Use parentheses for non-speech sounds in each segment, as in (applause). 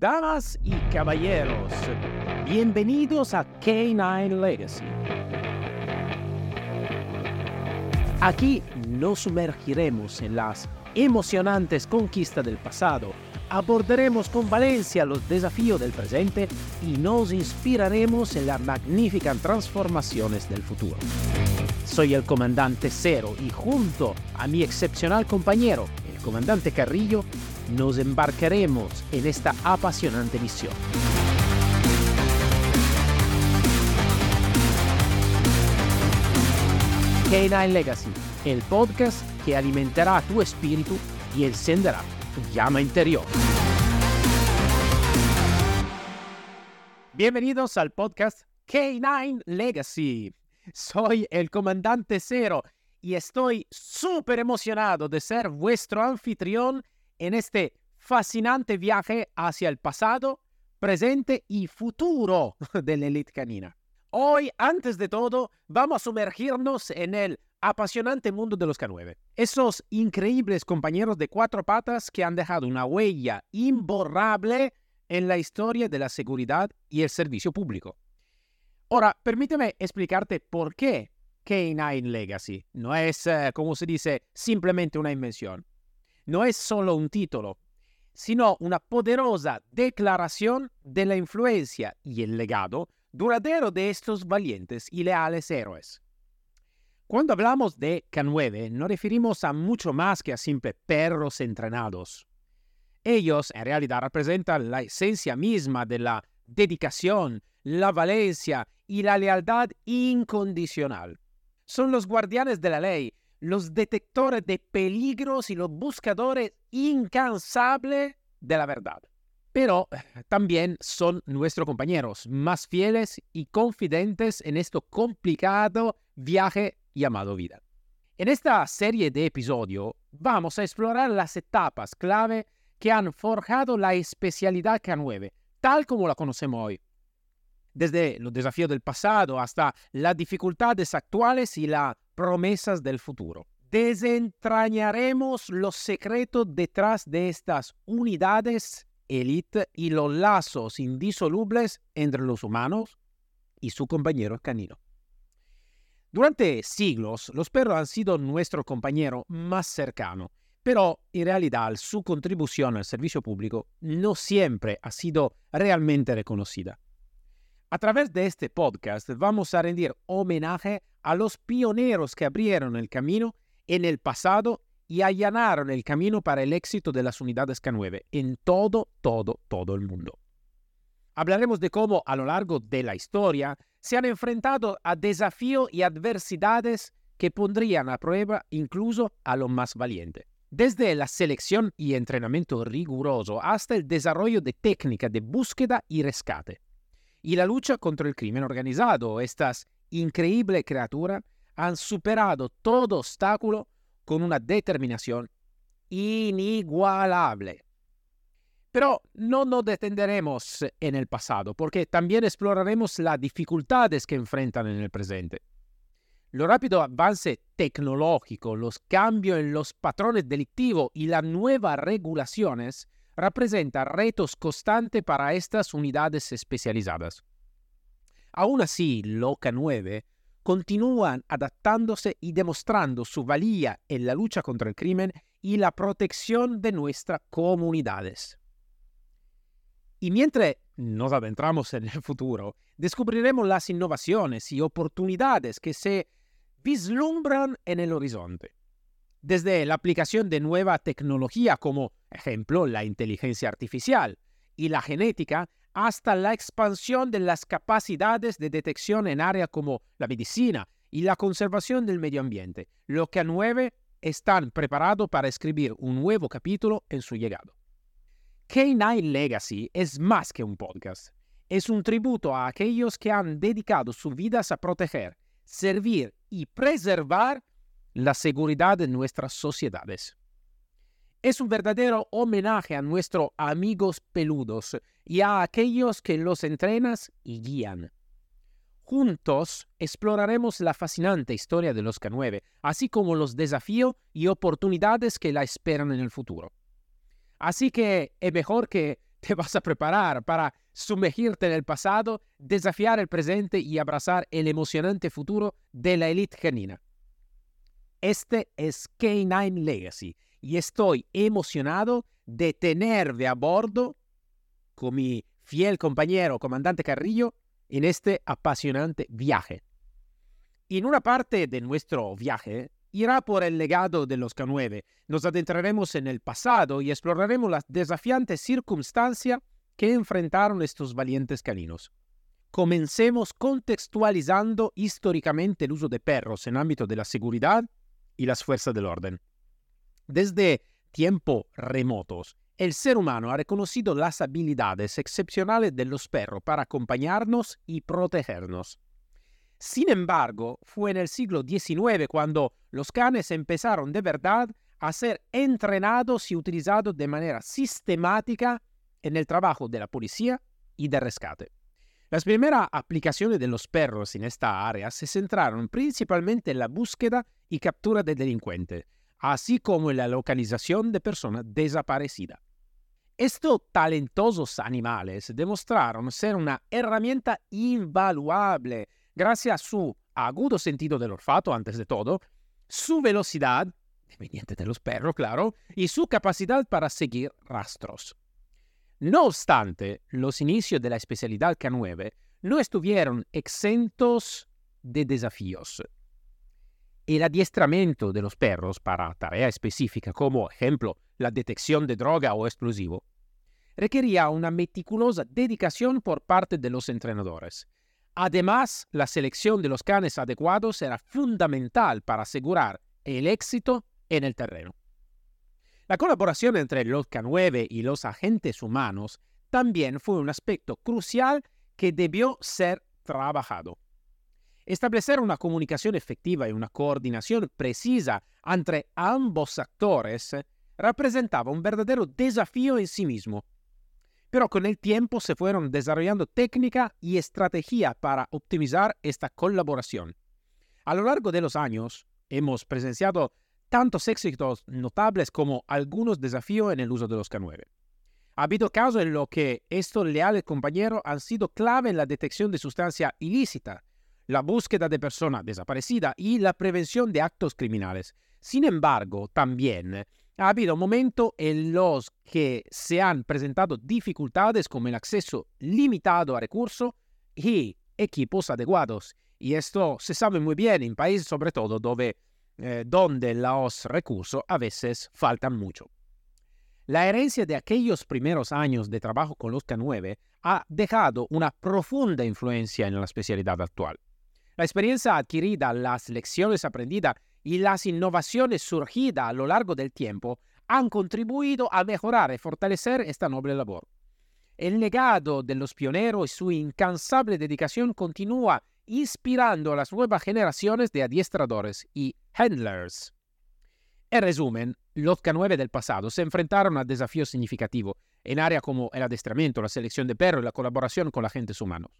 Damas y caballeros, bienvenidos a K9 Legacy. Aquí nos sumergiremos en las emocionantes conquistas del pasado, abordaremos con valencia los desafíos del presente y nos inspiraremos en las magníficas transformaciones del futuro. Soy el comandante Cero y junto a mi excepcional compañero, el comandante Carrillo, nos embarcaremos en esta apasionante misión. K9 Legacy, el podcast que alimentará tu espíritu y encenderá tu llama interior. Bienvenidos al podcast K9 Legacy. Soy el comandante Cero y estoy súper emocionado de ser vuestro anfitrión en este fascinante viaje hacia el pasado, presente y futuro (laughs) de la elite canina. Hoy, antes de todo, vamos a sumergirnos en el apasionante mundo de los K9. Esos increíbles compañeros de cuatro patas que han dejado una huella imborrable en la historia de la seguridad y el servicio público. Ahora, permíteme explicarte por qué K9 Legacy no es, eh, como se dice, simplemente una invención no es solo un título, sino una poderosa declaración de la influencia y el legado duradero de estos valientes y leales héroes. Cuando hablamos de K9, nos referimos a mucho más que a simples perros entrenados. Ellos en realidad representan la esencia misma de la dedicación, la valencia y la lealtad incondicional. Son los guardianes de la ley los detectores de peligros y los buscadores incansables de la verdad. Pero eh, también son nuestros compañeros más fieles y confidentes en este complicado viaje llamado vida. En esta serie de episodios vamos a explorar las etapas clave que han forjado la especialidad K9, tal como la conocemos hoy. Desde los desafíos del pasado hasta las dificultades actuales y las promesas del futuro. Desentrañaremos los secretos detrás de estas unidades élite y los lazos indisolubles entre los humanos y su compañero canino. Durante siglos, los perros han sido nuestro compañero más cercano, pero en realidad su contribución al servicio público no siempre ha sido realmente reconocida. A través de este podcast vamos a rendir homenaje a los pioneros que abrieron el camino en el pasado y allanaron el camino para el éxito de las unidades K9 en todo, todo, todo el mundo. Hablaremos de cómo a lo largo de la historia se han enfrentado a desafíos y adversidades que pondrían a prueba incluso a lo más valiente. Desde la selección y entrenamiento riguroso hasta el desarrollo de técnicas de búsqueda y rescate y la lucha contra el crimen organizado. Estas increíbles criaturas han superado todo obstáculo con una determinación inigualable. Pero no nos detendremos en el pasado, porque también exploraremos las dificultades que enfrentan en el presente. Lo rápido avance tecnológico, los cambios en los patrones delictivos y las nuevas regulaciones representa retos constantes para estas unidades especializadas. Aún así, Loca 9 continúan adaptándose y demostrando su valía en la lucha contra el crimen y la protección de nuestras comunidades. Y mientras nos adentramos en el futuro, descubriremos las innovaciones y oportunidades que se vislumbran en el horizonte desde la aplicación de nueva tecnología como, ejemplo, la inteligencia artificial y la genética, hasta la expansión de las capacidades de detección en áreas como la medicina y la conservación del medio ambiente, lo que a nueve están preparados para escribir un nuevo capítulo en su llegado. K9 Legacy es más que un podcast. Es un tributo a aquellos que han dedicado sus vidas a proteger, servir y preservar la seguridad de nuestras sociedades. Es un verdadero homenaje a nuestros amigos peludos y a aquellos que los entrenas y guían. Juntos exploraremos la fascinante historia de los K9, así como los desafíos y oportunidades que la esperan en el futuro. Así que es mejor que te vas a preparar para sumergirte en el pasado, desafiar el presente y abrazar el emocionante futuro de la elite canina. Este es K9 Legacy y estoy emocionado de tenerme a bordo con mi fiel compañero comandante Carrillo en este apasionante viaje. En una parte de nuestro viaje irá por el legado de los K9. Nos adentraremos en el pasado y exploraremos las desafiantes circunstancias que enfrentaron estos valientes caninos. Comencemos contextualizando históricamente el uso de perros en ámbito de la seguridad y las fuerzas del orden. Desde tiempos remotos, el ser humano ha reconocido las habilidades excepcionales de los perros para acompañarnos y protegernos. Sin embargo, fue en el siglo XIX cuando los canes empezaron de verdad a ser entrenados y utilizados de manera sistemática en el trabajo de la policía y de rescate. Las primeras aplicaciones de los perros en esta área se centraron principalmente en la búsqueda y captura de delincuentes, así como en la localización de personas desaparecidas. Estos talentosos animales demostraron ser una herramienta invaluable gracias a su agudo sentido del olfato, antes de todo, su velocidad, (laughs) dependiente de los perros, claro, y su capacidad para seguir rastros. No obstante, los inicios de la especialidad K9 no estuvieron exentos de desafíos. El adiestramiento de los perros para tareas específicas, como ejemplo la detección de droga o explosivo, requería una meticulosa dedicación por parte de los entrenadores, Además, la selección de los canes adecuados era fundamental para asegurar el éxito en el terreno. La colaboración entre los K9 y los agentes humanos también fue un aspecto crucial que debió ser trabajado. Establecer una comunicación efectiva y una coordinación precisa entre ambos actores representaba un verdadero desafío en sí mismo pero con el tiempo se fueron desarrollando técnica y estrategia para optimizar esta colaboración. A lo largo de los años, hemos presenciado tantos éxitos notables como algunos desafíos en el uso de los K9. Ha habido casos en los que estos leales compañeros han sido clave en la detección de sustancia ilícita, la búsqueda de personas desaparecidas y la prevención de actos criminales. Sin embargo, también ha habido momentos en los que se han presentado dificultades como el acceso limitado a recursos y equipos adecuados. Y esto se sabe muy bien en países sobre todo donde, eh, donde los recursos a veces faltan mucho. La herencia de aquellos primeros años de trabajo con los K9 ha dejado una profunda influencia en la especialidad actual. La experiencia adquirida, las lecciones aprendidas y las innovaciones surgidas a lo largo del tiempo han contribuido a mejorar y fortalecer esta noble labor. El legado de los pioneros y su incansable dedicación continúa inspirando a las nuevas generaciones de adiestradores y handlers. En resumen, los K9 del pasado se enfrentaron a desafíos significativos en áreas como el adiestramiento, la selección de perros y la colaboración con agentes humanos.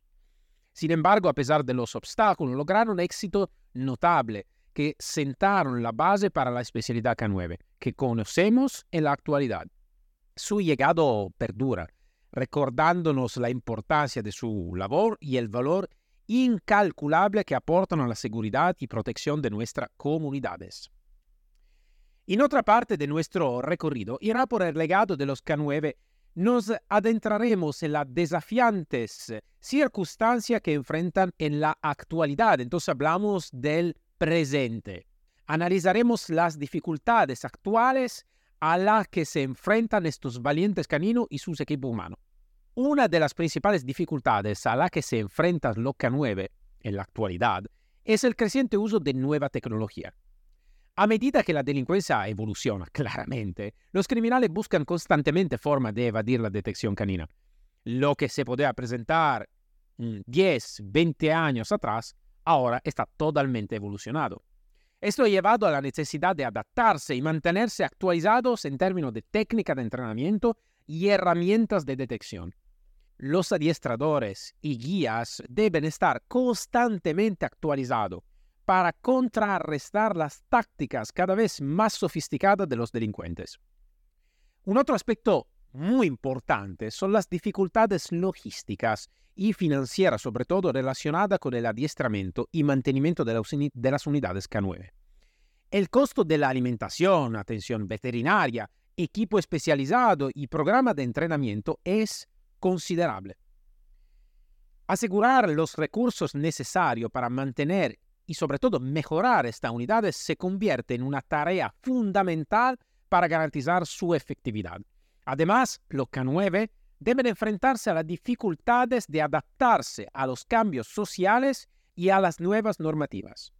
Sin embargo, a pesar de los obstáculos, lograron éxito notable que sentaron la base para la especialidad K9, que conocemos en la actualidad. Su llegado perdura, recordándonos la importancia de su labor y el valor incalculable que aportan a la seguridad y protección de nuestras comunidades. En otra parte de nuestro recorrido irá por el legado de los K9 nos adentraremos en las desafiantes circunstancias que enfrentan en la actualidad. Entonces hablamos del presente. Analizaremos las dificultades actuales a las que se enfrentan estos valientes caninos y sus equipos humanos. Una de las principales dificultades a las que se enfrentan los K9 en la actualidad es el creciente uso de nueva tecnología. A medida que la delincuencia evoluciona, (laughs) claramente, los criminales buscan constantemente formas de evadir la detección canina. Lo que se podía presentar 10, 20 años atrás ahora está totalmente evolucionado. Esto ha llevado a la necesidad de adaptarse y mantenerse actualizados en términos de técnica de entrenamiento y herramientas de detección. Los adiestradores y guías deben estar constantemente actualizados para contrarrestar las tácticas cada vez más sofisticadas de los delincuentes. Un otro aspecto muy importante son las dificultades logísticas y financieras, sobre todo relacionadas con el adiestramiento y mantenimiento de las unidades K9. El costo de la alimentación, atención veterinaria, equipo especializado y programa de entrenamiento es considerable. Asegurar los recursos necesarios para mantener y sobre todo mejorar esta unidad se convierte en una tarea fundamental para garantizar su efectividad. Además, los K9 deben enfrentarse a las dificultades de adaptarse a los cambios sociales y a las nuevas normativas.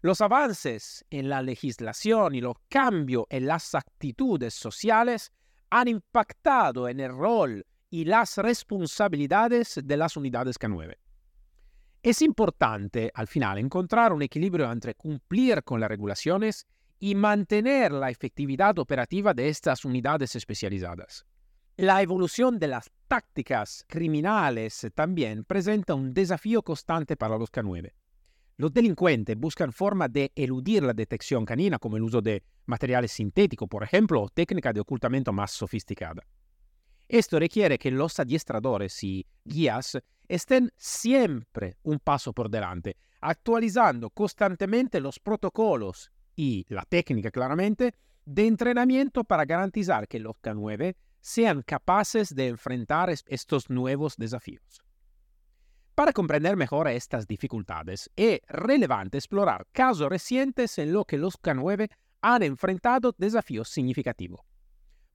Los avances en la legislación y los cambios en las actitudes sociales han impactado en el rol y las responsabilidades de las unidades K9. Es importante, al final, encontrar un equilibrio entre cumplir con las regulaciones y mantener la efectividad operativa de estas unidades especializadas. La evolución de las tácticas criminales también presenta un desafío constante para los K9. Los delincuentes buscan formas de eludir la detección canina, como el uso de materiales sintéticos, por ejemplo, o técnicas de ocultamiento más sofisticadas. Esto requiere que los adiestradores y guías estén siempre un paso por delante, actualizando constantemente los protocolos y la técnica claramente de entrenamiento para garantizar que los K9 sean capaces de enfrentar estos nuevos desafíos. Para comprender mejor estas dificultades, es relevante explorar casos recientes en los que los K9 han enfrentado desafíos significativos.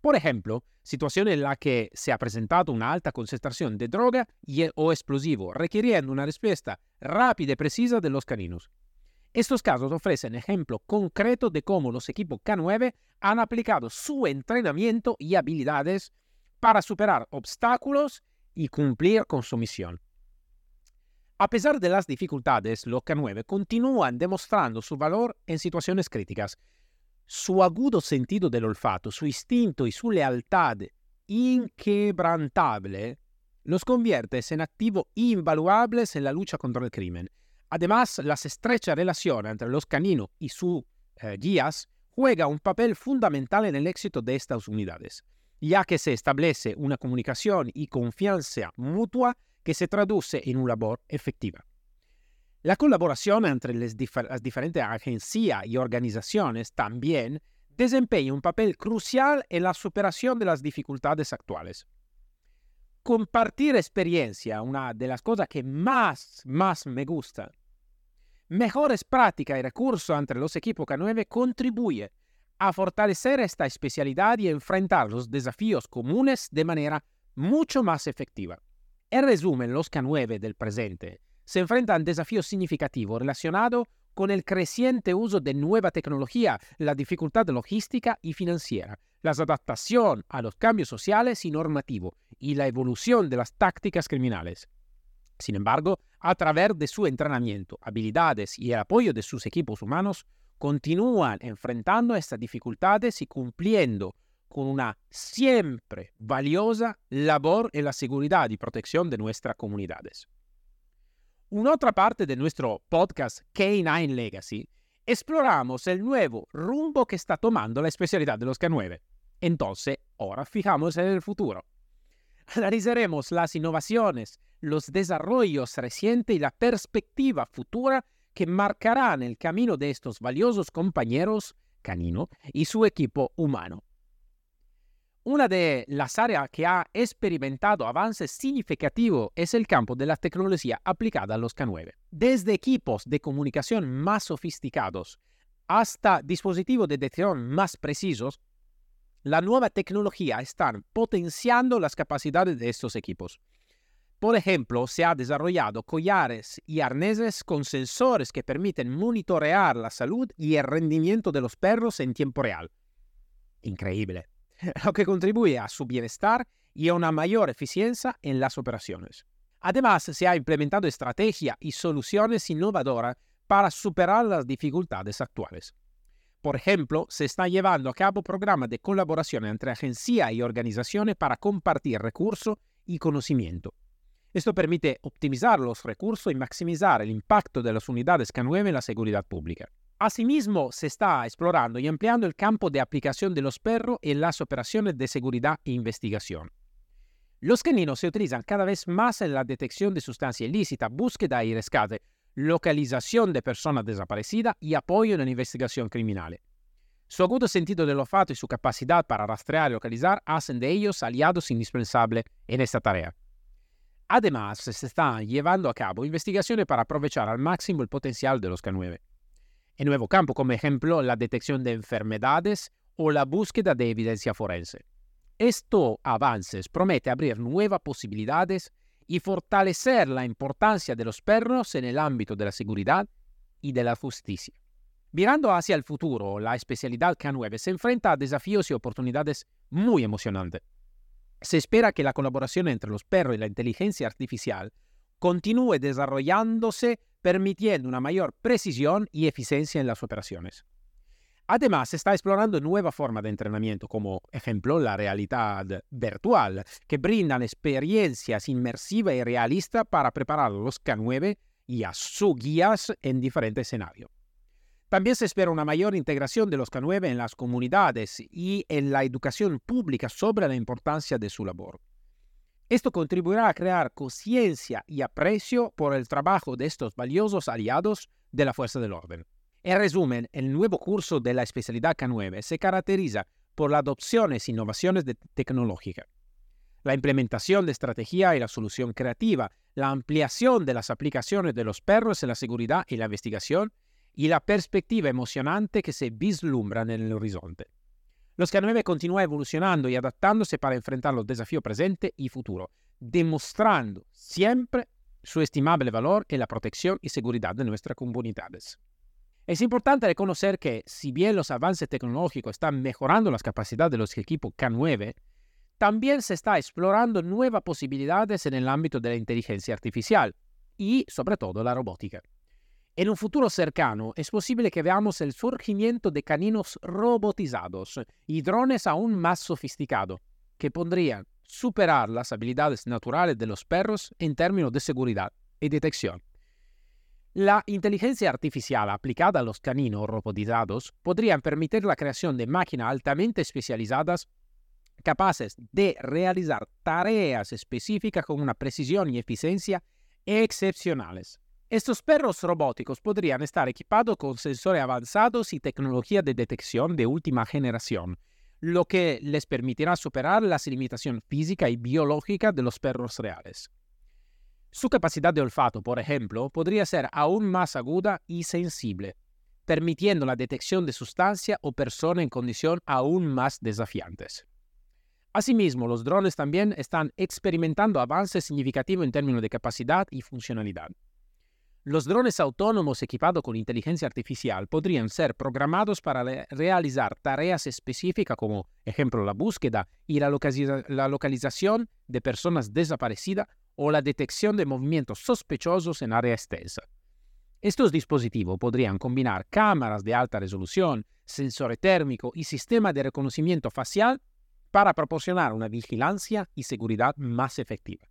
Por ejemplo, situaciones en las que se ha presentado una alta concentración de droga y, o explosivo, requiriendo una respuesta rápida y precisa de los caninos. Estos casos ofrecen ejemplo concreto de cómo los equipos K9 han aplicado su entrenamiento y habilidades para superar obstáculos y cumplir con su misión. A pesar de las dificultades, los K9 continúan demostrando su valor en situaciones críticas. Su agudo sentido del olfato, su instinto y su lealtad inquebrantable los convierte en activos invaluables en la lucha contra el crimen. Además, la estrecha relación entre los caninos y sus eh, guías juega un papel fundamental en el éxito de estas unidades, ya que se establece una comunicación y confianza mutua que se traduce en una labor efectiva. La colaboración entre las, diferentes agencias y organizaciones también desempeña un papel crucial en la superación de las dificultades actuales. Compartir experiencia, una de las cosas que más, más me gusta. Mejores prácticas y recursos entre los equipos K9 contribuye a fortalecer esta especialidad y enfrentar los desafíos comunes de manera mucho más efectiva. En resumen, los K9 del presente se enfrentan a desafíos significativos relacionados con el creciente uso de nueva tecnología, la dificultad logística y financiera, la adaptación a los cambios sociales y normativos y la evolución de las tácticas criminales. Sin embargo, a través de su entrenamiento, habilidades y el apoyo de sus equipos humanos, continúan enfrentando estas dificultades y cumpliendo con una siempre valiosa labor en la seguridad y protección de nuestras comunidades. En otra parte de nuestro podcast K9 Legacy, exploramos el nuevo rumbo que está tomando la especialidad de los K9. Entonces, ahora fijamos en el futuro. Analizaremos las innovaciones, los desarrollos recientes y la perspectiva futura que marcarán el camino de estos valiosos compañeros canino y su equipo humano. Una de las áreas que ha experimentado avances significativos es el campo de la tecnología aplicada a los K9. Desde equipos de comunicación más sofisticados hasta dispositivos de detección más precisos, la nueva tecnología está potenciando las capacidades de estos equipos. Por ejemplo, se ha desarrollado collares y arneses con sensores que permiten monitorear la salud y el rendimiento de los perros en tiempo real. Increíble. (laughs) lo que contribuye a su bienestar y a una mayor eficiencia en las operaciones. Además, se ha implementado estrategias y soluciones innovadoras para superar las dificultades actuales. Por ejemplo, se está llevando a cabo programas de colaboración entre agencias y organizaciones para compartir recursos y conocimiento. Esto permite optimizar los recursos y maximizar el impacto de las unidades K9 en la seguridad pública. Asimismo, se está explorando y ampliando el campo de aplicación de los perros en las operaciones de seguridad e investigación. Los caninos se utilizan cada vez más en la detección de sustancia ilícita, búsqueda y rescate, localización de personas desaparecidas y apoyo en la investigación criminal. Su agudo sentido del olfato y su capacidad para rastrear y localizar hacen de ellos aliados indispensables en esta tarea. Además, se están llevando a cabo investigaciones para aprovechar al máximo el potencial de los K9 en nuevo campo, como ejemplo la detección de enfermedades o la búsqueda de evidencia forense. Estos avances promete abrir nuevas posibilidades y fortalecer la importancia de los perros en el ámbito de la seguridad y de la justicia. Mirando hacia el futuro, la especialidad K9 se enfrenta a desafíos y oportunidades muy emocionantes. Se espera que la colaboración entre los perros y la inteligencia artificial continúe desarrollándose permitiendo una mayor precisión y eficiencia en las operaciones. Además, está explorando nuevas formas de entrenamiento, como ejemplo la realidad virtual, que brindan experiencias inmersivas y realistas para preparar a los K9 y a sus guías en diferentes escenarios. También se espera una mayor integración de los K9 en las comunidades y en la educación pública sobre la importancia de su labor. Esto contribuirá a crear conciencia y aprecio por el trabajo de estos valiosos aliados de la fuerza del orden. En resumen, el nuevo curso de la especialidad K9 se caracteriza por las adopciones e innovaciones tecnológicas, la implementación de estrategia y la solución creativa, la ampliación de las aplicaciones de los perros en la seguridad y la investigación y la perspectiva emocionante que se vislumbran en el horizonte. Los K9 continúa evolucionando y adaptándose para enfrentar los desafíos presentes y futuros, demostrando siempre su estimable valor en la protección y seguridad de nuestras comunidades. Es importante reconocer que, si bien los avances tecnológicos están mejorando las capacidades de los equipos K9, también se está explorando nuevas posibilidades en el ámbito de la inteligencia artificial y, sobre todo, la robótica. En un futuro cercano es posible que veamos el surgimiento de caninos robotizados y drones aún más sofisticados, que podrían superar las habilidades naturales de los perros en términos de seguridad y detección. La inteligencia artificial aplicada a los caninos robotizados podría permitir la creación de máquinas altamente especializadas capaces de realizar tareas específicas con una precisión y eficiencia excepcionales. Estos perros robóticos podrían estar equipados con sensores avanzados y tecnología de detección de última generación, lo que les permitirá superar las limitaciones físicas y biológicas de los perros reales. Su capacidad de olfato, por ejemplo, podría ser aún más aguda y sensible, permitiendo la detección de sustancia o persona en condiciones aún más desafiantes. Asimismo, los drones también están experimentando avances significativos en términos de capacidad y funcionalidad. Los drones autónomos equipados con inteligencia artificial podrían ser programados para realizar tareas específicas como, ejemplo, la búsqueda y la, localización de personas desaparecidas o la detección de movimientos sospechosos en área extensa. Estos dispositivos podrían combinar cámaras de alta resolución, sensor térmico y sistema de reconocimiento facial para proporcionar una vigilancia y seguridad más efectiva.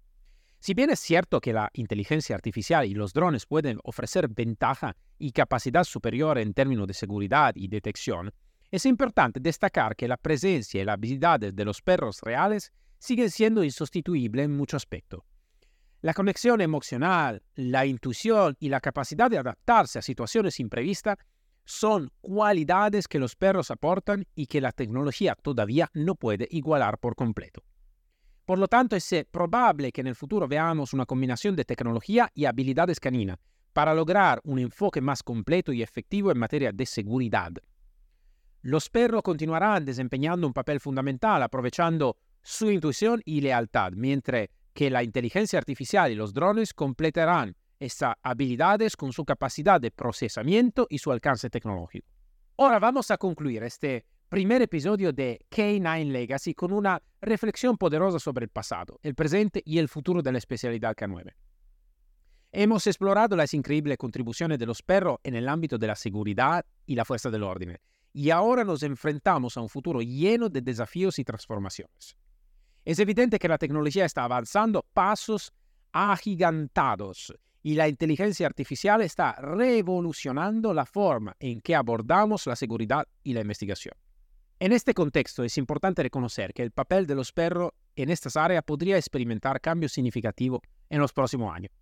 Si bien es cierto que la inteligencia artificial y los drones pueden ofrecer ventaja y capacidad superior en términos de seguridad y detección, es importante destacar que la presencia y las habilidades de los perros reales siguen siendo insustituibles en muchos aspectos. La conexión emocional, la intuición y la capacidad de adaptarse a situaciones imprevistas son cualidades que los perros aportan y que la tecnología todavía no puede igualar por completo. Por lo tanto, es eh, probable que en el futuro veamos una combinación de tecnología y habilidades caninas para lograr un enfoque más completo y efectivo en materia de seguridad. Los perros continuarán desempeñando un papel fundamental aprovechando su intuición y lealtad, mientras que la inteligencia artificial y los drones completarán estas habilidades con su capacidad de procesamiento y su alcance tecnológico. Ahora vamos a concluir este primer episodio de K9 Legacy con una reflexión poderosa sobre el pasado, el presente y el futuro de la especialidad K9. Hemos explorado las increíbles contribuciones de los perros en el ámbito de la seguridad y la fuerza del orden, y ahora nos enfrentamos a un futuro lleno de desafíos y transformaciones. Es evidente que la tecnología está avanzando pasos agigantados y la inteligencia artificial está revolucionando la forma en que abordamos la seguridad y la investigación. En este contexto es importante reconocer que el papel de los perros en estas áreas podría experimentar cambios significativos en los próximos años.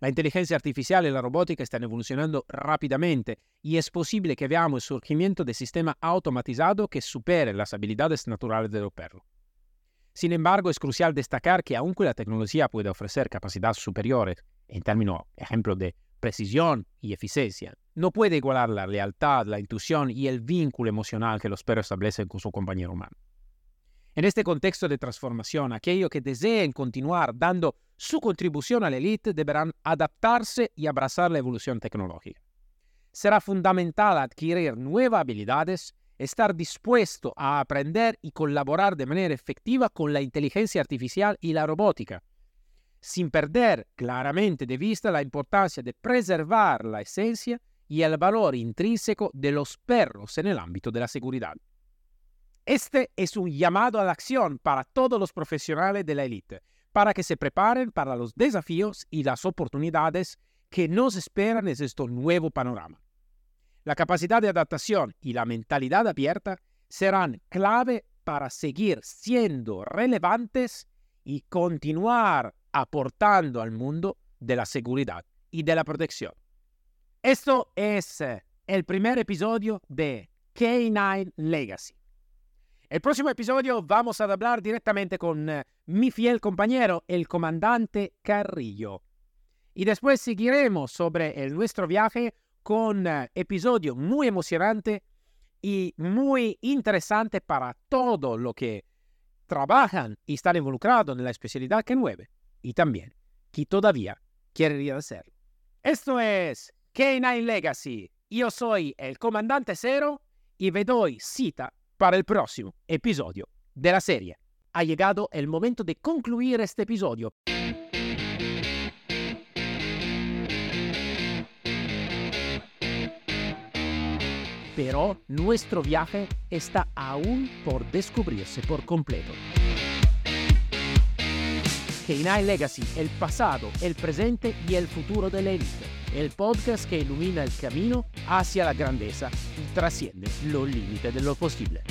La inteligencia artificial y la robótica están evolucionando rápidamente y es posible que veamos el surgimiento de sistemas automatizados que superen las habilidades naturales de los perros. Sin embargo, es crucial destacar que aunque la tecnología puede ofrecer capacidades superiores en términos, ejemplo, de precisión y eficiencia, no puede igualar la lealtad, la intuición y el vínculo emocional que los perros establecen con su compañero humano. En este contexto de transformación, aquellos que deseen continuar dando su contribución a la élite deberán adaptarse y abrazar la evolución tecnológica. Será fundamental adquirir nuevas habilidades, estar dispuesto a aprender y colaborar de manera efectiva con la inteligencia artificial y la robótica, sin perder claramente de vista la importancia de preservar la esencia y el valor intrínseco de los perros en el ámbito de la seguridad. Este es un llamado a la acción para todos los profesionales de la élite, para que se preparen para los desafíos y las oportunidades que nos esperan en este nuevo panorama. La capacidad de adaptación y la mentalidad abierta serán clave para seguir siendo relevantes y continuar aportando al mundo de la seguridad y de la protección. Esto es eh, el primer episodio de K9 Legacy. El próximo episodio vamos a hablar directamente con eh, mi fiel compañero, el comandante Carrillo. Y después seguiremos sobre el, nuestro viaje con eh, episodio muy emocionante y muy interesante para todo lo que trabajan y están involucrados en la especialidad K9 y también que todavía quieren hacerlo. Esto es K9 Legacy. Yo soy el comandante Cero y me cita para el próximo episodio de la serie. Ha llegado el momento de concluir este episodio. Pero nuestro viaje está aún por descubrirse por completo. K9 Legacy, el pasado, el presente y el futuro de la élite. El podcast que ilumina el camino hacia la grandeza y trasciende los límites de lo posible.